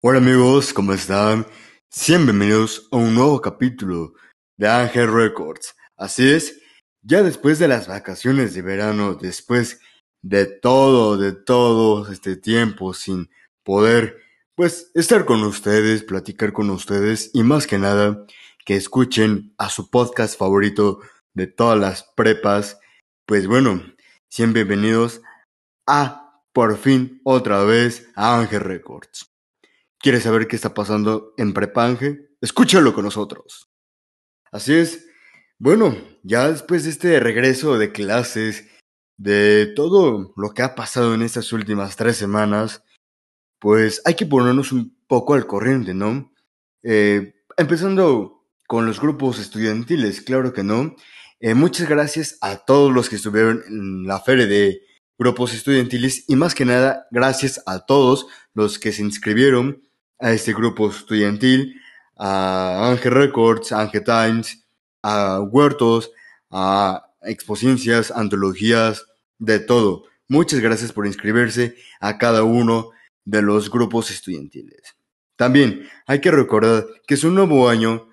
Hola amigos, ¿cómo están? Sean bienvenidos a un nuevo capítulo de Ángel Records. Así es, ya después de las vacaciones de verano, después de todo, de todo este tiempo sin poder, pues, estar con ustedes, platicar con ustedes y más que nada, que escuchen a su podcast favorito de todas las prepas. Pues bueno, bienvenidos a, por fin, otra vez a Ángel Records. ¿Quieres saber qué está pasando en Prepange? Escúchalo con nosotros. Así es. Bueno, ya después de este regreso de clases, de todo lo que ha pasado en estas últimas tres semanas, pues hay que ponernos un poco al corriente, ¿no? Eh, empezando con los grupos estudiantiles, claro que no. Eh, muchas gracias a todos los que estuvieron en la feria de grupos estudiantiles y más que nada gracias a todos los que se inscribieron a este grupo estudiantil, a Ángel Records, Ángel Times, a Huertos, a exposiciones, antologías, de todo. Muchas gracias por inscribirse a cada uno de los grupos estudiantiles. También hay que recordar que es un nuevo año,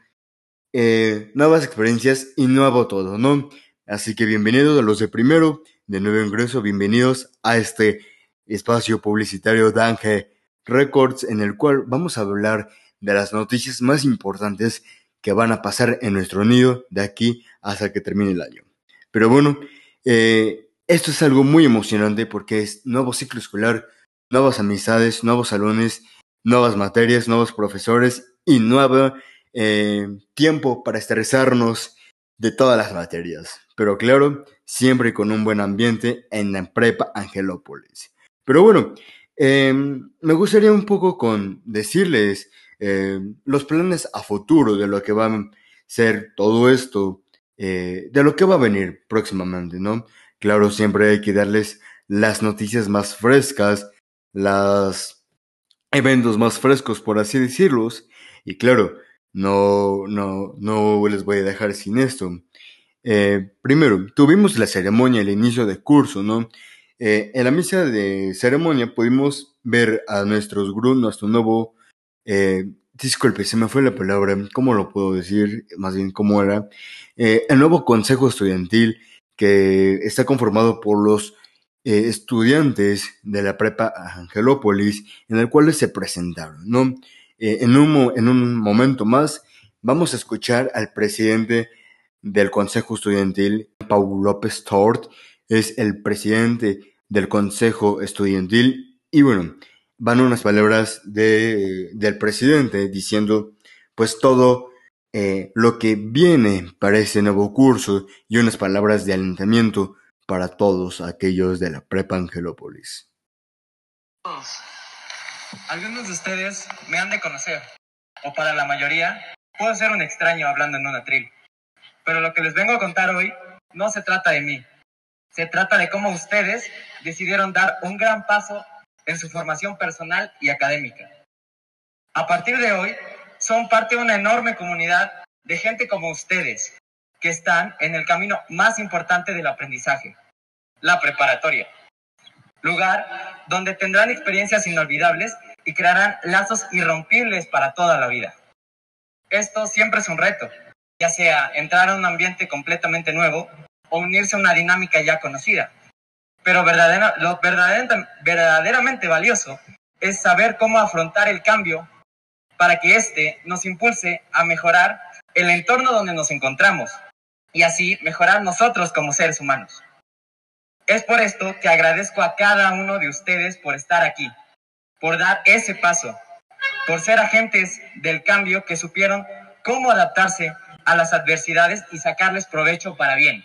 eh, nuevas experiencias y nuevo todo, ¿no? Así que bienvenidos a los de primero, de nuevo ingreso, bienvenidos a este espacio publicitario de Ángel Records en el cual vamos a hablar de las noticias más importantes que van a pasar en nuestro nido de aquí hasta que termine el año. Pero bueno, eh, esto es algo muy emocionante porque es nuevo ciclo escolar, nuevas amistades, nuevos salones, nuevas materias, nuevos profesores y nuevo eh, tiempo para estresarnos de todas las materias. Pero claro, siempre con un buen ambiente en la prepa Angelópolis. Pero bueno, Em, me gustaría un poco con decirles em, los planes a futuro de lo que va a ser todo esto, eh, de lo que va a venir próximamente, ¿no? Claro, siempre hay que darles las noticias más frescas, los eventos más frescos, por así decirlos. Y claro, no, no, no les voy a dejar sin esto. Eh, primero, tuvimos la ceremonia, el inicio de curso, ¿no? Eh, en la misa de ceremonia pudimos ver a nuestros grupos, nuestro nuevo, eh, disculpe, se me fue la palabra, ¿cómo lo puedo decir? Más bien, ¿cómo era? Eh, el nuevo consejo estudiantil que está conformado por los eh, estudiantes de la prepa Angelópolis, en el cual se presentaron, ¿no? en, un, en un momento más vamos a escuchar al presidente del Consejo Estudiantil, Paul López Tort, es el presidente del Consejo Estudiantil y bueno, van unas palabras de, del presidente diciendo pues todo eh, lo que viene para ese nuevo curso y unas palabras de alentamiento para todos aquellos de la Prepa Angelópolis. Algunos de ustedes me han de conocer, o para la mayoría, puedo ser un extraño hablando en un atril. Pero lo que les vengo a contar hoy no se trata de mí, se trata de cómo ustedes decidieron dar un gran paso en su formación personal y académica. A partir de hoy, son parte de una enorme comunidad de gente como ustedes, que están en el camino más importante del aprendizaje, la preparatoria. Lugar donde tendrán experiencias inolvidables y crearán lazos irrompibles para toda la vida. Esto siempre es un reto, ya sea entrar a un ambiente completamente nuevo o unirse a una dinámica ya conocida. Pero lo verdaderamente valioso es saber cómo afrontar el cambio para que éste nos impulse a mejorar el entorno donde nos encontramos y así mejorar nosotros como seres humanos. Es por esto que agradezco a cada uno de ustedes por estar aquí, por dar ese paso, por ser agentes del cambio que supieron cómo adaptarse a las adversidades y sacarles provecho para bien.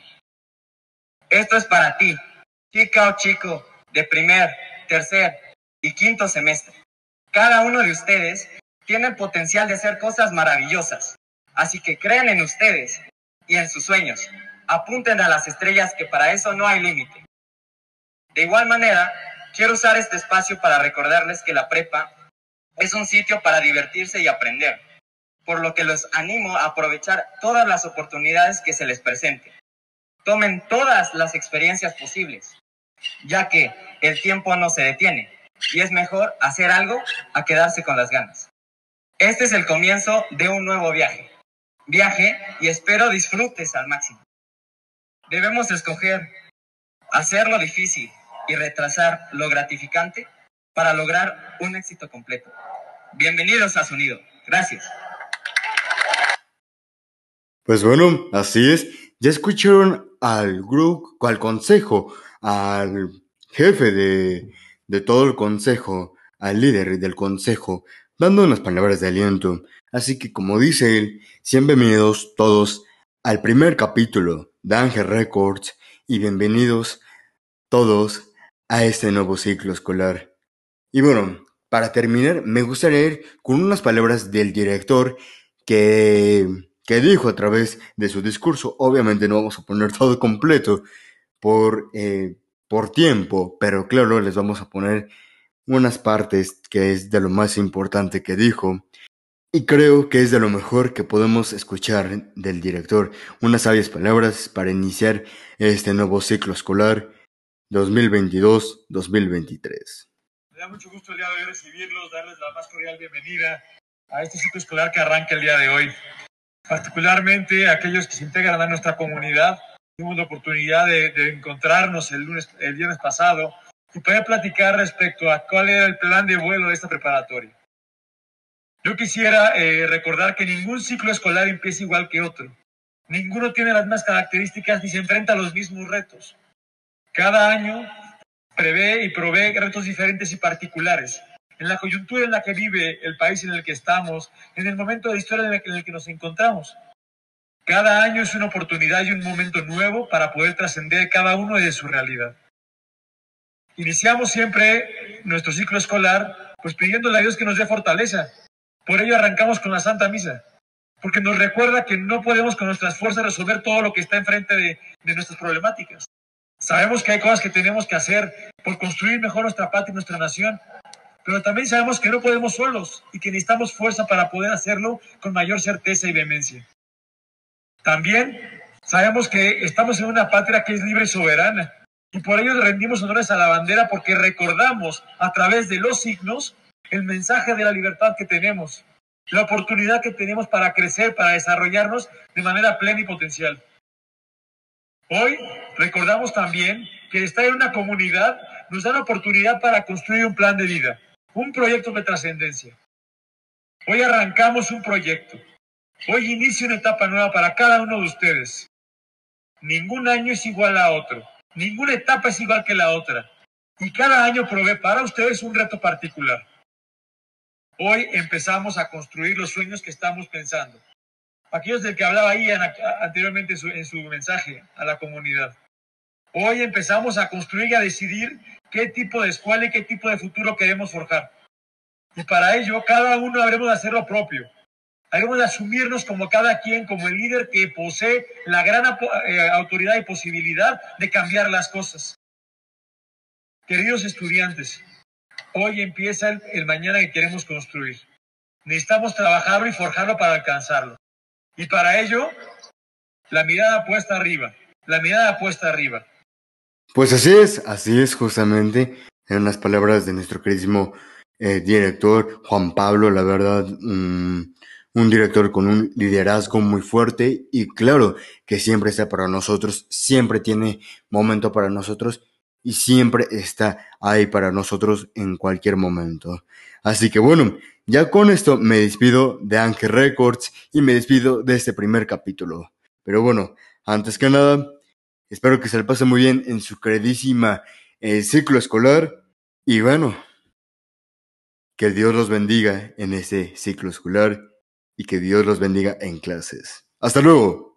Esto es para ti, chica chico de primer, tercer y quinto semestre. Cada uno de ustedes tiene el potencial de hacer cosas maravillosas, así que crean en ustedes y en sus sueños. Apunten a las estrellas que para eso no hay límite. De igual manera, quiero usar este espacio para recordarles que la prepa es un sitio para divertirse y aprender, por lo que los animo a aprovechar todas las oportunidades que se les presenten. Tomen todas las experiencias posibles, ya que el tiempo no se detiene y es mejor hacer algo a quedarse con las ganas. Este es el comienzo de un nuevo viaje. Viaje y espero disfrutes al máximo. Debemos escoger hacer lo difícil y retrasar lo gratificante para lograr un éxito completo. Bienvenidos a Sonido. Gracias. Pues bueno, así es. Ya escucharon al grupo, al consejo, al jefe de, de todo el consejo, al líder del consejo, dando unas palabras de aliento. Así que como dice él, bienvenidos todos al primer capítulo de Ángel Records y bienvenidos todos a este nuevo ciclo escolar. Y bueno, para terminar, me gustaría ir con unas palabras del director que, que dijo a través de su discurso. Obviamente no vamos a poner todo completo por, eh, por tiempo, pero claro, les vamos a poner unas partes que es de lo más importante que dijo. Y creo que es de lo mejor que podemos escuchar del director. Unas sabias palabras para iniciar este nuevo ciclo escolar 2022-2023 da mucho gusto el día de hoy recibirlos, darles la más cordial bienvenida a este ciclo escolar que arranca el día de hoy. Particularmente aquellos que se integran a nuestra comunidad, tuvimos la oportunidad de, encontrarnos el, lunes, el viernes pasado y poder platicar respecto a cuál era el plan de vuelo de esta preparatoria. Yo quisiera eh, recordar que ningún ciclo escolar empieza igual que otro. Ninguno tiene las mismas características ni se enfrenta a los mismos retos. Cada año prevé y provee retos diferentes y particulares. En la coyuntura en la que vive el país en el que estamos, en el momento de historia en el que nos encontramos. Cada año es una oportunidad y un momento nuevo para poder trascender cada uno de su realidad. Iniciamos siempre nuestro ciclo escolar pues pidiéndole a Dios que nos dé fortaleza. Por ello arrancamos con la Santa Misa, porque nos recuerda que no podemos con nuestras fuerzas resolver todo lo que está enfrente de, de nuestras problemáticas. Sabemos que hay cosas que tenemos que hacer por construir mejor nuestra patria y nuestra nación, pero también sabemos que no podemos solos y que necesitamos fuerza para poder hacerlo con mayor certeza y vehemencia. También sabemos que estamos en una patria que es libre y soberana y por ello rendimos honores a la bandera porque recordamos a través de los signos el mensaje de la libertad que tenemos, la oportunidad que tenemos para crecer, para desarrollarnos de manera plena y potencial. Hoy recordamos también que estar en una comunidad nos da la oportunidad para construir un plan de vida, un proyecto de trascendencia. Hoy arrancamos un proyecto. Hoy inicia una etapa nueva para cada uno de ustedes. Ningún año es igual a otro. Ninguna etapa es igual que la otra. Y cada año provee para ustedes un reto particular. Hoy empezamos a construir los sueños que estamos pensando aquellos del que hablaba Ian anteriormente en su, mensaje a la comunidad. Hoy empezamos a construir y a decidir qué tipo de escuela y qué tipo de futuro queremos forjar. Y para ello, cada uno habremos de hacer lo propio. Habremos de asumirnos como cada quien, como el líder que posee la gran eh, autoridad y posibilidad de cambiar las cosas. Queridos estudiantes, hoy empieza el mañana que queremos construir. Necesitamos trabajarlo y forjarlo para alcanzarlo. Y para ello, la mirada puesta arriba, la mirada puesta arriba. Pues así es, así es justamente, en las palabras de nuestro queridísimo eh, director Juan Pablo, la verdad, un director con un liderazgo muy fuerte y claro, que siempre está para nosotros, siempre tiene momento para nosotros y siempre está ahí para nosotros en cualquier momento. Así que bueno, ya con esto me despido de Ángel Records y me despido de este primer capítulo. Pero bueno, antes que nada, espero que se le pase muy bien en su queridísima eh, ciclo escolar y bueno, que Dios los bendiga en ese ciclo escolar y que Dios los bendiga en clases. Hasta luego.